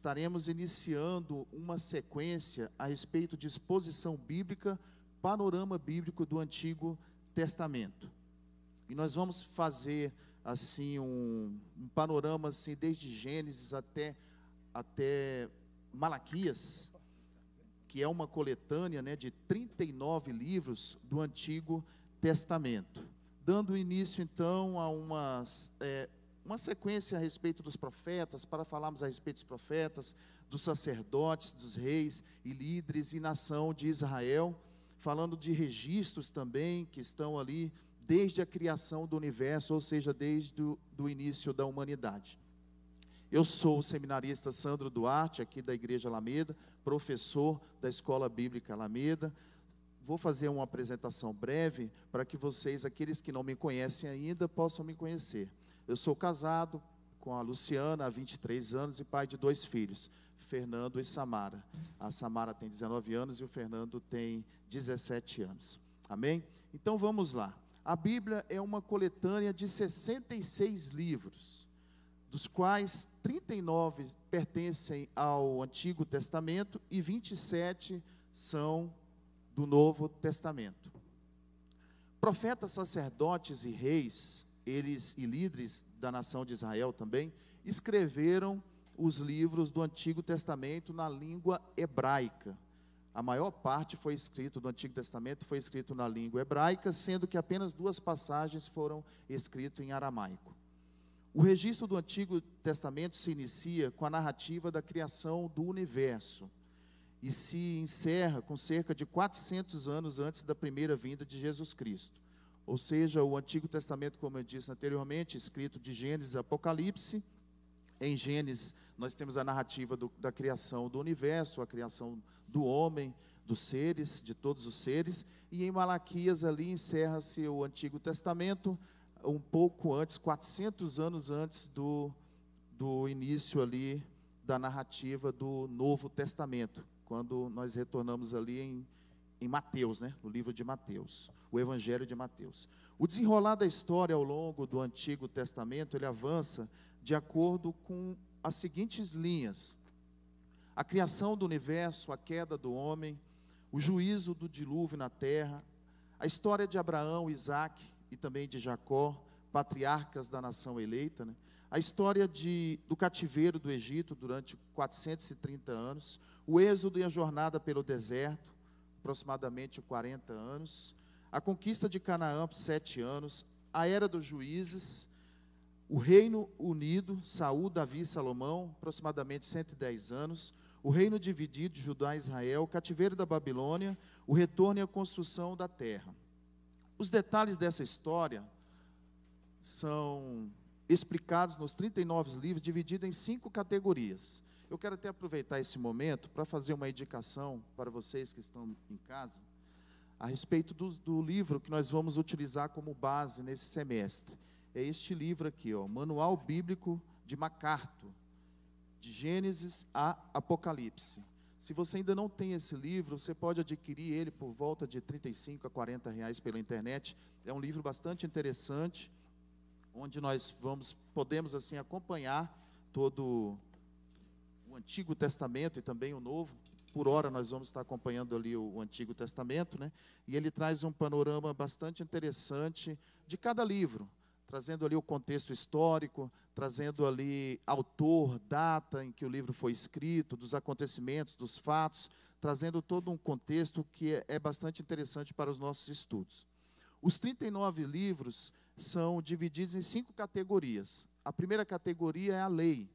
estaremos iniciando uma sequência a respeito de exposição bíblica, panorama bíblico do Antigo Testamento. E nós vamos fazer assim um, um panorama assim desde Gênesis até até Malaquias, que é uma coletânea né, de 39 livros do Antigo Testamento. Dando início, então, a umas, é, uma sequência a respeito dos profetas, para falarmos a respeito dos profetas, dos sacerdotes, dos reis e líderes e nação de Israel, falando de registros também que estão ali desde a criação do universo, ou seja, desde o do início da humanidade. Eu sou o seminarista Sandro Duarte, aqui da Igreja Alameda, professor da Escola Bíblica Alameda. Vou fazer uma apresentação breve para que vocês, aqueles que não me conhecem ainda, possam me conhecer. Eu sou casado com a Luciana há 23 anos e pai de dois filhos, Fernando e Samara. A Samara tem 19 anos e o Fernando tem 17 anos. Amém? Então vamos lá. A Bíblia é uma coletânea de 66 livros dos quais 39 pertencem ao Antigo Testamento e 27 são do Novo Testamento. Profetas, sacerdotes e reis, eles e líderes da nação de Israel também, escreveram os livros do Antigo Testamento na língua hebraica. A maior parte foi escrito do Antigo Testamento foi escrito na língua hebraica, sendo que apenas duas passagens foram escritas em aramaico. O registro do Antigo Testamento se inicia com a narrativa da criação do universo e se encerra com cerca de 400 anos antes da primeira vinda de Jesus Cristo. Ou seja, o Antigo Testamento, como eu disse anteriormente, escrito de Gênesis a Apocalipse. Em Gênesis, nós temos a narrativa do, da criação do universo, a criação do homem, dos seres, de todos os seres. E em Malaquias, ali encerra-se o Antigo Testamento, um pouco antes, 400 anos antes do, do início ali da narrativa do Novo Testamento, quando nós retornamos ali em, em Mateus, né, no livro de Mateus, o Evangelho de Mateus. O desenrolar da história ao longo do Antigo Testamento, ele avança de acordo com as seguintes linhas: a criação do universo, a queda do homem, o juízo do dilúvio na terra, a história de Abraão, Isaac e também de Jacó, patriarcas da nação eleita, né? a história de, do cativeiro do Egito durante 430 anos, o êxodo e a jornada pelo deserto, aproximadamente 40 anos, a conquista de Canaã por sete anos, a era dos juízes, o reino unido, Saul, Davi e Salomão, aproximadamente 110 anos, o reino dividido, Judá e Israel, o cativeiro da Babilônia, o retorno e a construção da terra. Os detalhes dessa história são explicados nos 39 livros, divididos em cinco categorias. Eu quero até aproveitar esse momento para fazer uma indicação para vocês que estão em casa, a respeito do, do livro que nós vamos utilizar como base nesse semestre. É este livro aqui, ó, Manual Bíblico de MacArthur, de Gênesis a Apocalipse. Se você ainda não tem esse livro, você pode adquirir ele por volta de 35 a 40 reais pela internet. É um livro bastante interessante, onde nós vamos podemos assim acompanhar todo o Antigo Testamento e também o Novo. Por hora nós vamos estar acompanhando ali o, Antigo Testamento, né? E ele traz um panorama bastante interessante de cada livro trazendo ali o contexto histórico, trazendo ali autor, data em que o livro foi escrito, dos acontecimentos, dos fatos, trazendo todo um contexto que é, é bastante interessante para os nossos estudos. Os 39 livros são divididos em cinco categorias. A primeira categoria é a lei,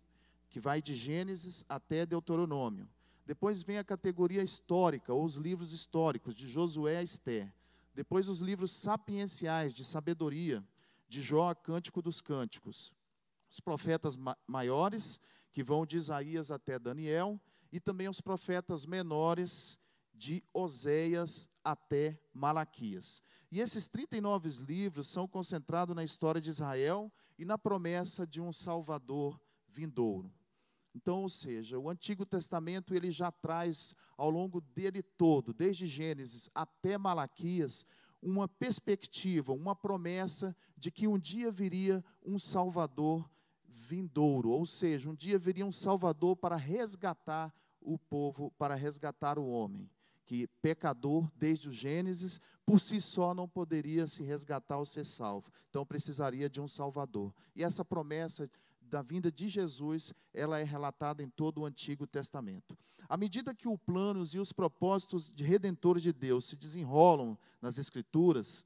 que vai de Gênesis até Deuteronômio. Depois vem a categoria histórica, ou os livros históricos, de Josué a Esther. Depois os livros sapienciais, de sabedoria, de Jó a Cântico dos Cânticos. Os profetas ma maiores, que vão de Isaías até Daniel, e também os profetas menores, de Oséias até Malaquias. E esses 39 livros são concentrados na história de Israel e na promessa de um Salvador vindouro. Então, ou seja, o Antigo Testamento ele já traz ao longo dele todo, desde Gênesis até Malaquias, uma perspectiva, uma promessa de que um dia viria um Salvador vindouro, ou seja, um dia viria um Salvador para resgatar o povo, para resgatar o homem, que pecador desde o Gênesis, por si só não poderia se resgatar ou ser salvo, então precisaria de um Salvador. E essa promessa da vinda de Jesus, ela é relatada em todo o Antigo Testamento. À medida que os planos e os propósitos de redentores de Deus se desenrolam nas Escrituras,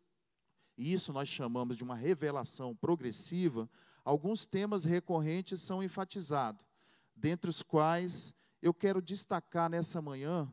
e isso nós chamamos de uma revelação progressiva, alguns temas recorrentes são enfatizados, dentre os quais eu quero destacar nessa manhã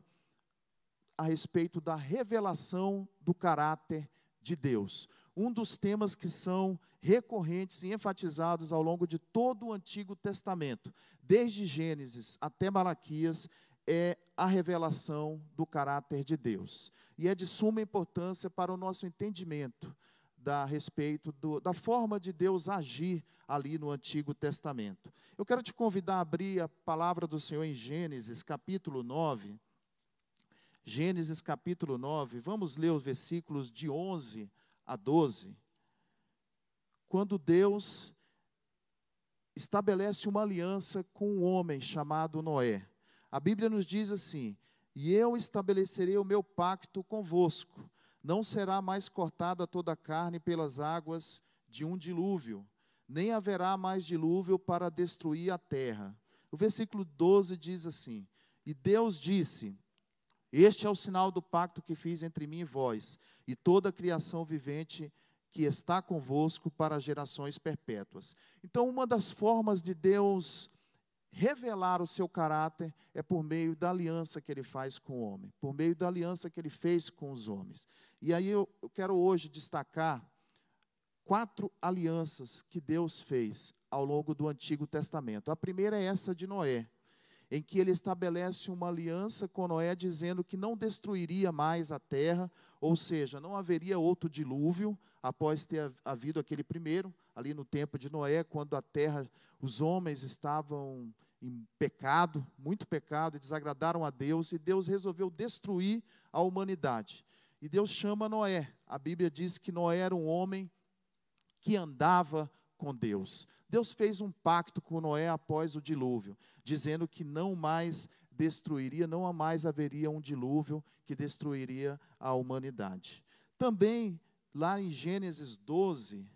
a respeito da revelação do caráter de Deus. Um dos temas que são recorrentes e enfatizados ao longo de todo o Antigo Testamento, desde Gênesis até Malaquias, é a revelação do caráter de Deus. E é de suma importância para o nosso entendimento da respeito do, da forma de Deus agir ali no Antigo Testamento. Eu quero te convidar a abrir a palavra do Senhor em Gênesis, capítulo 9. Gênesis, capítulo 9. Vamos ler os versículos de 11 a 12. Quando Deus estabelece uma aliança com um homem chamado Noé. A Bíblia nos diz assim: E eu estabelecerei o meu pacto convosco. Não será mais cortada toda a carne pelas águas de um dilúvio, nem haverá mais dilúvio para destruir a terra. O versículo 12 diz assim: E Deus disse: Este é o sinal do pacto que fiz entre mim e vós, e toda a criação vivente que está convosco para gerações perpétuas. Então, uma das formas de Deus revelar o seu caráter é por meio da aliança que ele faz com o homem, por meio da aliança que ele fez com os homens. E aí eu, quero hoje destacar quatro alianças que Deus fez ao longo do Antigo Testamento. A primeira é essa de Noé, em que ele estabelece uma aliança com Noé, dizendo que não destruiria mais a terra, ou seja, não haveria outro dilúvio após ter havido aquele primeiro, ali no tempo de Noé, quando a terra, os homens estavam em pecado, muito pecado, e desagradaram a Deus, e Deus resolveu destruir a humanidade. E Deus chama Noé. A Bíblia diz que Noé era um homem que andava com Deus. Deus fez um pacto com Noé após o dilúvio, dizendo que não mais destruiria, não mais haveria um dilúvio que destruiria a humanidade. Também, lá em Gênesis 12,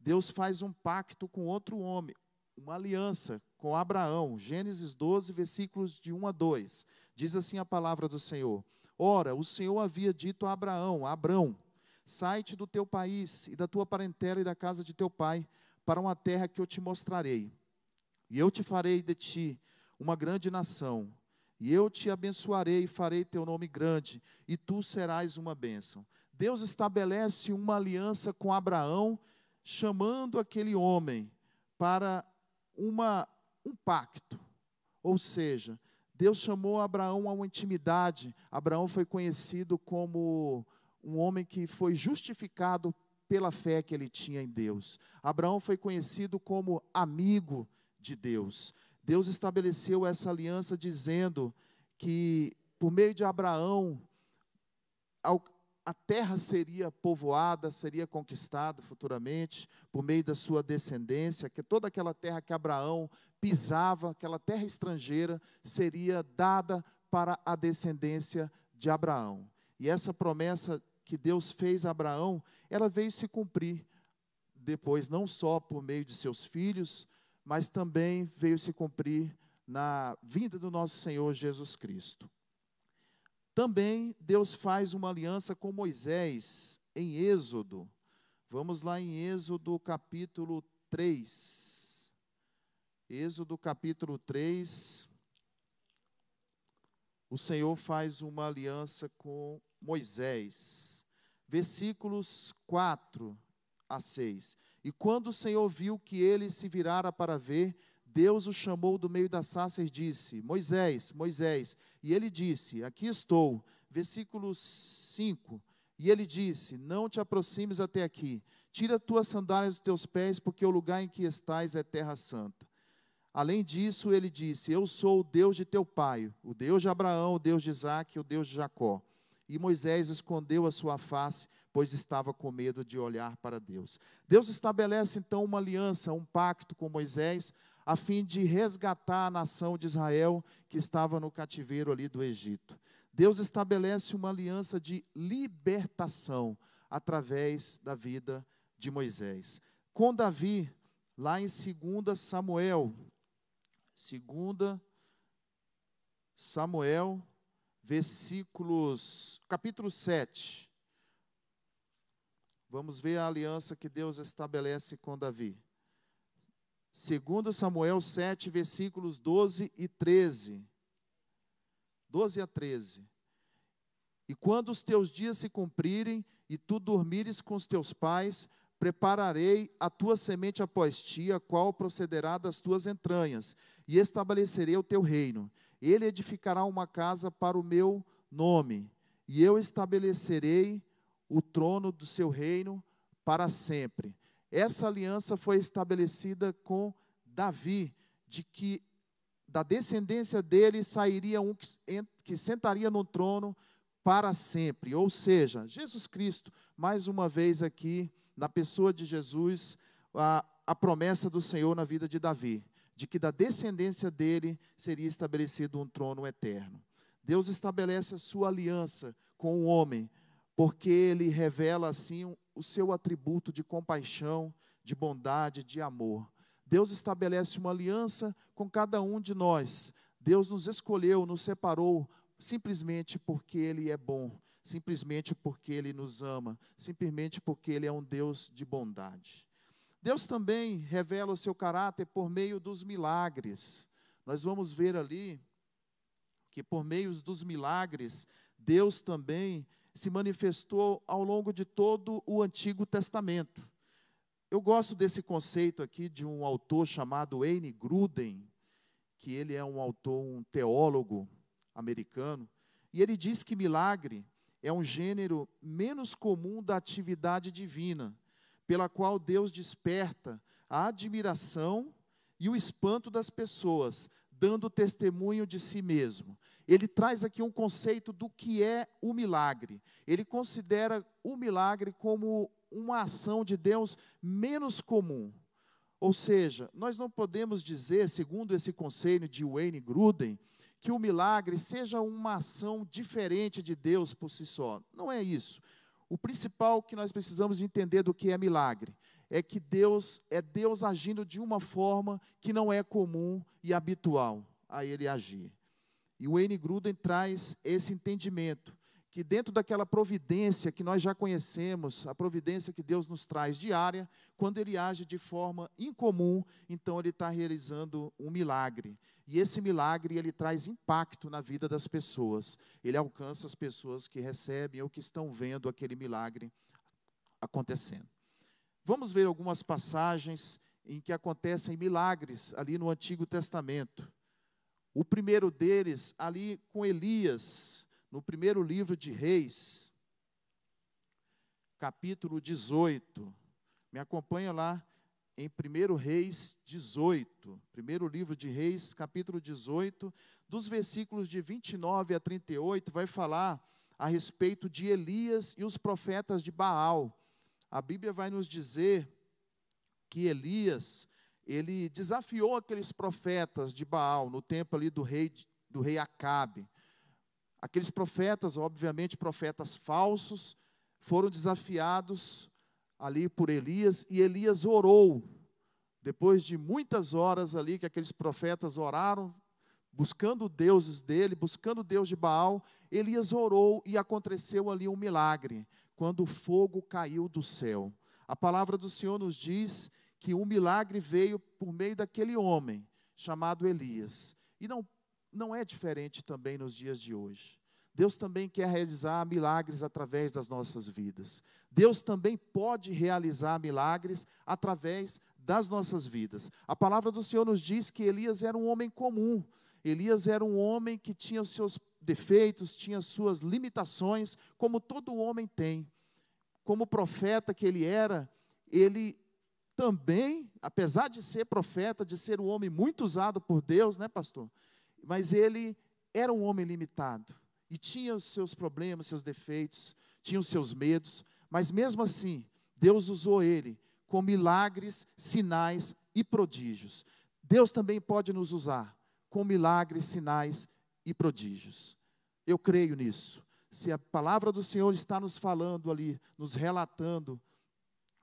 Deus faz um pacto com outro homem, uma aliança com Abraão. Gênesis 12, versículos de 1 a 2. Diz assim a palavra do Senhor: Ora, o Senhor havia dito a Abraão: Abrão, sai-te do teu país e da tua parentela e da casa de teu pai para uma terra que eu te mostrarei. E eu te farei de ti uma grande nação, e eu te abençoarei e farei teu nome grande, e tu serás uma bênção. Deus estabelece uma aliança com Abraão, chamando aquele homem para uma, um pacto. Ou seja, Deus chamou Abraão a uma intimidade. Abraão foi conhecido como um homem que foi justificado pela fé que ele tinha em Deus. Abraão foi conhecido como amigo de Deus. Deus estabeleceu essa aliança dizendo que por meio de Abraão a terra seria povoada, seria conquistada futuramente por meio da sua descendência, que toda aquela terra que Abraão pisava, aquela terra estrangeira, seria dada para a descendência de Abraão. E essa promessa que Deus fez a Abraão, ela veio se cumprir depois, não só por meio de seus filhos, mas também veio se cumprir na vinda do nosso Senhor Jesus Cristo. Também Deus faz uma aliança com Moisés em Êxodo. Vamos lá em Êxodo capítulo 3. Êxodo capítulo 3. O Senhor faz uma aliança com Moisés. Versículos 4 a 6. E quando o Senhor viu que ele se virara para ver, Deus o chamou do meio da sarça e disse: Moisés, Moisés. E ele disse: Aqui estou. Versículo 5. E ele disse: Não te aproximes até aqui. Tira tuas sandálias dos teus pés, porque o lugar em que estás é terra santa. Além disso, ele disse: Eu sou o Deus de teu pai, o Deus de Abraão, o Deus de Isaac, o Deus de Jacó. E Moisés escondeu a sua face, pois estava com medo de olhar para Deus. Deus estabelece então uma aliança, um pacto com Moisés, a fim de resgatar a nação de Israel que estava no cativeiro ali do Egito. Deus estabelece uma aliança de libertação através da vida de Moisés. Com Davi, lá em 2 Samuel, 2 Samuel, versículos, capítulo 7. Vamos ver a aliança que Deus estabelece com Davi. 2 Samuel 7, versículos 12 e 13. 12 a 13. E quando os teus dias se cumprirem e tu dormires com os teus pais, prepararei a tua semente após ti, a qual procederá das tuas entranhas, e estabelecerei o teu reino. Ele edificará uma casa para o meu nome, e eu estabelecerei o trono do seu reino para sempre. Essa aliança foi estabelecida com Davi, de que da descendência dele sairia um que, sentaria no trono para sempre. Ou seja, Jesus Cristo, mais uma vez aqui, na pessoa de Jesus, a, a promessa do Senhor na vida de Davi, de que da descendência dele seria estabelecido um trono eterno. Deus estabelece a sua aliança com o homem, porque ele revela assim o seu atributo de compaixão, de bondade, de amor. Deus estabelece uma aliança com cada um de nós. Deus nos escolheu, nos separou, simplesmente porque Ele é bom, simplesmente porque Ele nos ama, simplesmente porque Ele é um Deus de bondade. Deus também revela o seu caráter por meio dos milagres. Nós vamos ver ali que por meio dos milagres, Deus também se manifestou ao longo de todo o Antigo Testamento. Eu gosto desse conceito aqui de um autor chamado Wayne Gruden, que ele é um autor, um teólogo americano, e ele diz que milagre é um gênero menos comum da atividade divina, pela qual Deus desperta a admiração e o espanto das pessoas, dando testemunho de si mesmo. Ele traz aqui um conceito do que é o milagre. Ele considera o milagre como uma ação de Deus menos comum. Ou seja, nós não podemos dizer, segundo esse conselho de Wayne Gruden, que o milagre seja uma ação diferente de Deus por si só. Não é isso. O principal que nós precisamos entender do que é milagre é que Deus é Deus agindo de uma forma que não é comum e habitual a ele agir. E o Wayne Gruden traz esse entendimento que dentro daquela providência que nós já conhecemos, a providência que Deus nos traz diária, quando Ele age de forma incomum, então Ele está realizando um milagre. E esse milagre, ele traz impacto na vida das pessoas. Ele alcança as pessoas que recebem ou que estão vendo aquele milagre acontecendo. Vamos ver algumas passagens em que acontecem milagres ali no Antigo Testamento. O primeiro deles, ali com Elias, no primeiro livro de Reis, capítulo 18. Me acompanha lá em 1 Reis 18. Primeiro livro de Reis, capítulo 18, dos versículos de 29 a 38, vai falar a respeito de Elias e os profetas de Baal. A Bíblia vai nos dizer que Elias, ele desafiou aqueles profetas de Baal no tempo ali do rei do rei Acabe. Aqueles profetas, obviamente, profetas falsos, foram desafiados ali por Elias e Elias orou. Depois de muitas horas ali que aqueles profetas oraram, buscando deuses dele, buscando Deus de Baal, Elias orou e aconteceu ali um milagre, quando o fogo caiu do céu. A palavra do Senhor nos diz que um milagre veio por meio daquele homem chamado Elias. E não não é diferente também nos dias de hoje. Deus também quer realizar milagres através das nossas vidas. Deus também pode realizar milagres através das nossas vidas. A palavra do Senhor nos diz que Elias era um homem comum. Elias era um homem que tinha os seus defeitos, tinha suas limitações, como todo homem tem. Como profeta que ele era, ele também, apesar de ser profeta, de ser um homem muito usado por Deus, né, pastor? Mas ele era um homem limitado e tinha os seus problemas, seus defeitos, tinha os seus medos, mas mesmo assim, Deus usou ele com milagres, sinais e prodígios. Deus também pode nos usar com milagres, sinais e prodígios. Eu creio nisso. Se a palavra do Senhor está nos falando ali, nos relatando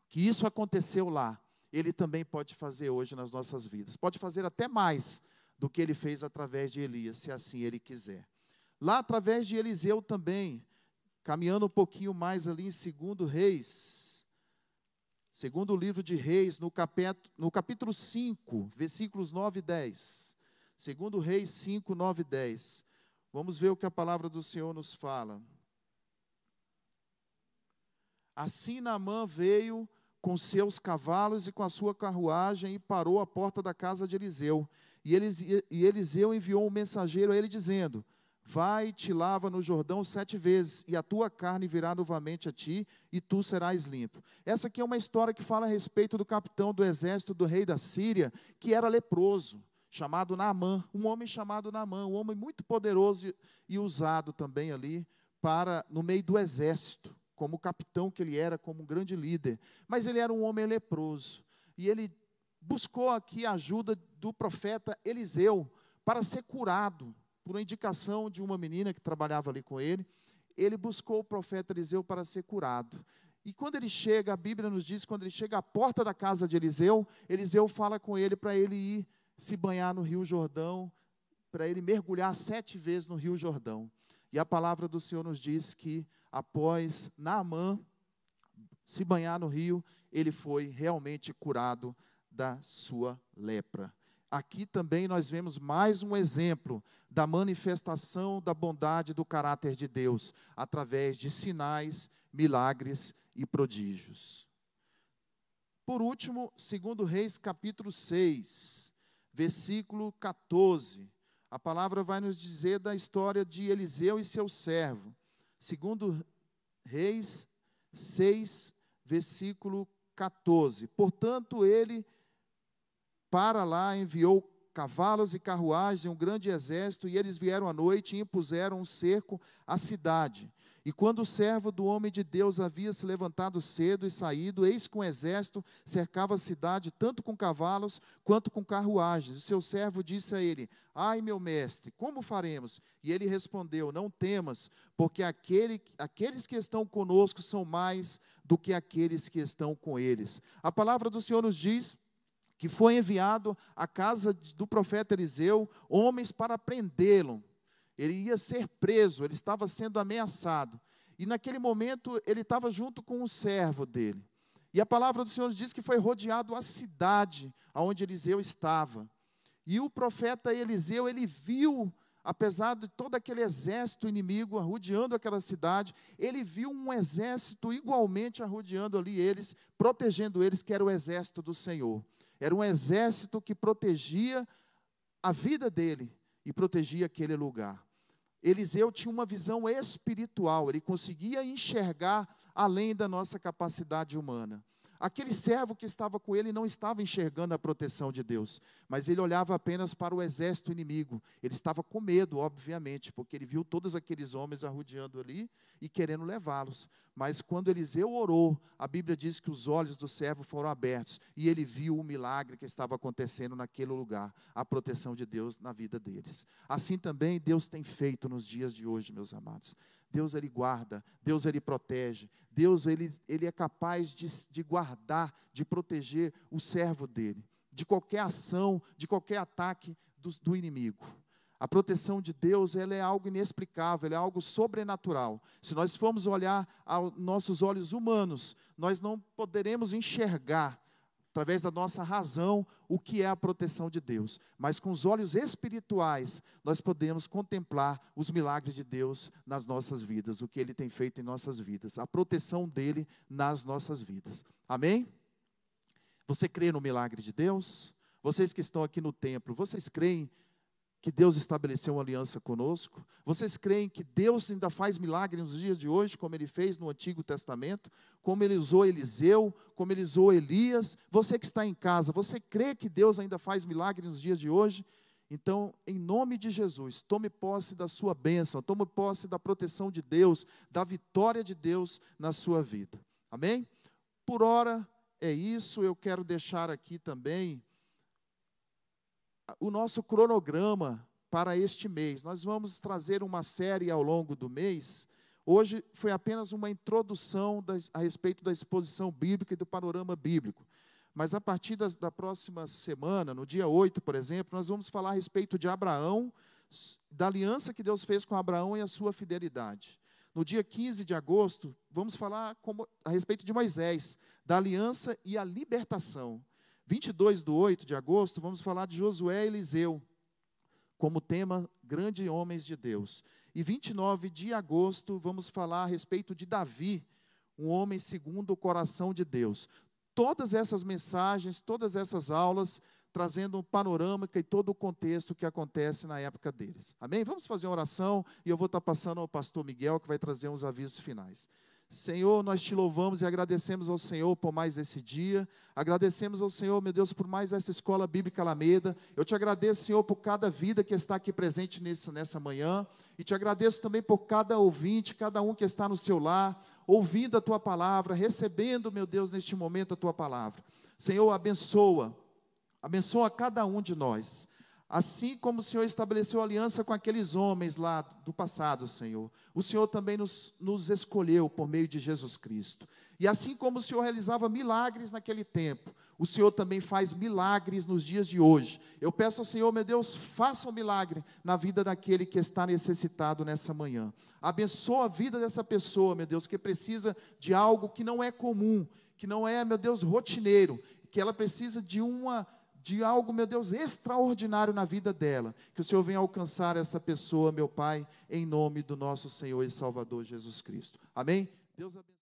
que isso aconteceu lá, Ele também pode fazer hoje nas nossas vidas. Pode fazer até mais do que Ele fez através de Elias, se assim Ele quiser. Lá através de Eliseu também, caminhando um pouquinho mais ali em segundo Reis, segundo livro de Reis, no capítulo, no capítulo 5, versículos 9 e 10. Segundo Reis 5, 9 e 10. Vamos ver o que a palavra do Senhor nos fala. Assim Naamã veio com seus cavalos e com a sua carruagem e parou à porta da casa de Eliseu. E, Eliseu enviou um mensageiro a ele dizendo: Vai e te lava no Jordão sete vezes, e a tua carne virá novamente a ti, e tu serás limpo. Essa aqui é uma história que fala a respeito do capitão do exército do rei da Síria, que era leproso, chamado Naamã, um homem chamado Naamã, um homem muito poderoso e usado também ali para no meio do exército, como capitão que ele era, como um grande líder. Mas ele era um homem leproso, e ele buscou aqui a ajuda do profeta Eliseu para ser curado por indicação de uma menina que trabalhava ali com ele, ele buscou o profeta Eliseu para ser curado. E quando ele chega, a Bíblia nos diz, quando ele chega à porta da casa de Eliseu, Eliseu fala com ele para ele ir se banhar no Rio Jordão, para ele mergulhar sete vezes no Rio Jordão. E a palavra do Senhor nos diz que após Naamã se banhar no rio, ele foi realmente curado da sua lepra aqui também nós vemos mais um exemplo da manifestação da bondade do caráter de Deus, através de sinais, milagres e prodígios. Por último, segundo Reis capítulo 6, versículo 14. A palavra vai nos dizer da história de Eliseu e seu servo. Segundo Reis 6, versículo 14. Portanto, ele para lá enviou cavalos e carruagens e um grande exército, e eles vieram à noite e impuseram um cerco à cidade. E quando o servo do homem de Deus havia se levantado cedo e saído, eis que um exército cercava a cidade, tanto com cavalos quanto com carruagens. O seu servo disse a ele: Ai, meu mestre, como faremos? E ele respondeu: Não temas, porque aquele, aqueles que estão conosco são mais do que aqueles que estão com eles. A palavra do Senhor nos diz que foi enviado à casa do profeta Eliseu homens para prendê-lo. Ele ia ser preso, ele estava sendo ameaçado. E naquele momento ele estava junto com um servo dele. E a palavra do Senhor diz que foi rodeado a cidade onde Eliseu estava. E o profeta Eliseu, ele viu, apesar de todo aquele exército inimigo arrodeando aquela cidade, ele viu um exército igualmente arrodeando ali eles, protegendo eles, que era o exército do Senhor. Era um exército que protegia a vida dele e protegia aquele lugar. Eliseu tinha uma visão espiritual, ele conseguia enxergar além da nossa capacidade humana. Aquele servo que estava com ele não estava enxergando a proteção de Deus, mas ele olhava apenas para o exército inimigo. Ele estava com medo, obviamente, porque ele viu todos aqueles homens arrodeando ali e querendo levá-los. Mas quando Eliseu orou, a Bíblia diz que os olhos do servo foram abertos e ele viu o milagre que estava acontecendo naquele lugar, a proteção de Deus na vida deles. Assim também Deus tem feito nos dias de hoje, meus amados. Deus ele guarda, Deus ele protege, Deus ele, ele é capaz de, de guardar, de proteger o servo dele, de qualquer ação, de qualquer ataque do, do inimigo. A proteção de Deus ela é algo inexplicável, é algo sobrenatural. Se nós formos olhar aos nossos olhos humanos, nós não poderemos enxergar através da nossa razão, o que é a proteção de Deus. Mas com os olhos espirituais, nós podemos contemplar os milagres de Deus nas nossas vidas, o que Ele tem feito em nossas vidas, a proteção dEle nas nossas vidas. Amém? Você crê no milagre de Deus? Vocês que estão aqui no templo, vocês creem que Deus estabeleceu uma aliança conosco? Vocês creem que Deus ainda faz milagres nos dias de hoje, como ele fez no Antigo Testamento, como ele usou Eliseu, como ele usou Elias? Você que está em casa, você crê que Deus ainda faz milagres nos dias de hoje? Então, em nome de Jesus, tome posse da sua bênção, tome posse da proteção de Deus, da vitória de Deus na sua vida. Amém? Por hora é isso, eu quero deixar aqui também o nosso cronograma para este mês. Nós vamos trazer uma série ao longo do mês. Hoje foi apenas uma introdução a respeito da exposição bíblica e do panorama bíblico. Mas a partir da próxima semana, no dia 8, por exemplo, nós vamos falar a respeito de Abraão, da aliança que Deus fez com Abraão e a sua fidelidade. No dia 15 de agosto, vamos falar a respeito de Moisés, da aliança e a libertação. 22 do 8 de agosto, vamos falar de Josué e Eliseu, como tema Grande Homens de Deus. E 29 de agosto, vamos falar a respeito de Davi, um homem segundo o coração de Deus. Todas essas mensagens, todas essas aulas trazendo um panorâmica e todo o contexto que acontece na época deles. Amém? Vamos fazer uma oração e eu vou estar passando ao pastor Miguel que vai trazer uns avisos finais. Senhor, nós te louvamos e agradecemos ao Senhor por mais esse dia. Agradecemos ao Senhor, meu Deus, por mais essa escola bíblica Alameda. Eu te agradeço, Senhor, por cada vida que está aqui presente nessa, nessa manhã. E te agradeço também por cada ouvinte, cada um que está no seu lar, ouvindo a tua palavra, recebendo, meu Deus, neste momento a tua palavra. Senhor, abençoa Abençoa cada um de nós. Assim como o Senhor estabeleceu aliança com aqueles homens lá do passado, Senhor, o Senhor também nos, nos escolheu por meio de Jesus Cristo. E assim como o Senhor realizava milagres naquele tempo, o Senhor também faz milagres nos dias de hoje. Eu peço ao Senhor, meu Deus, faça um milagre na vida daquele que está necessitado nessa manhã. Abençoa a vida dessa pessoa, meu Deus, que precisa de algo que não é comum, que não é, meu Deus, rotineiro, que ela precisa de uma de algo, meu Deus, extraordinário na vida dela. Que o Senhor venha alcançar essa pessoa, meu Pai, em nome do nosso Senhor e Salvador Jesus Cristo. Amém? Deus abençoe.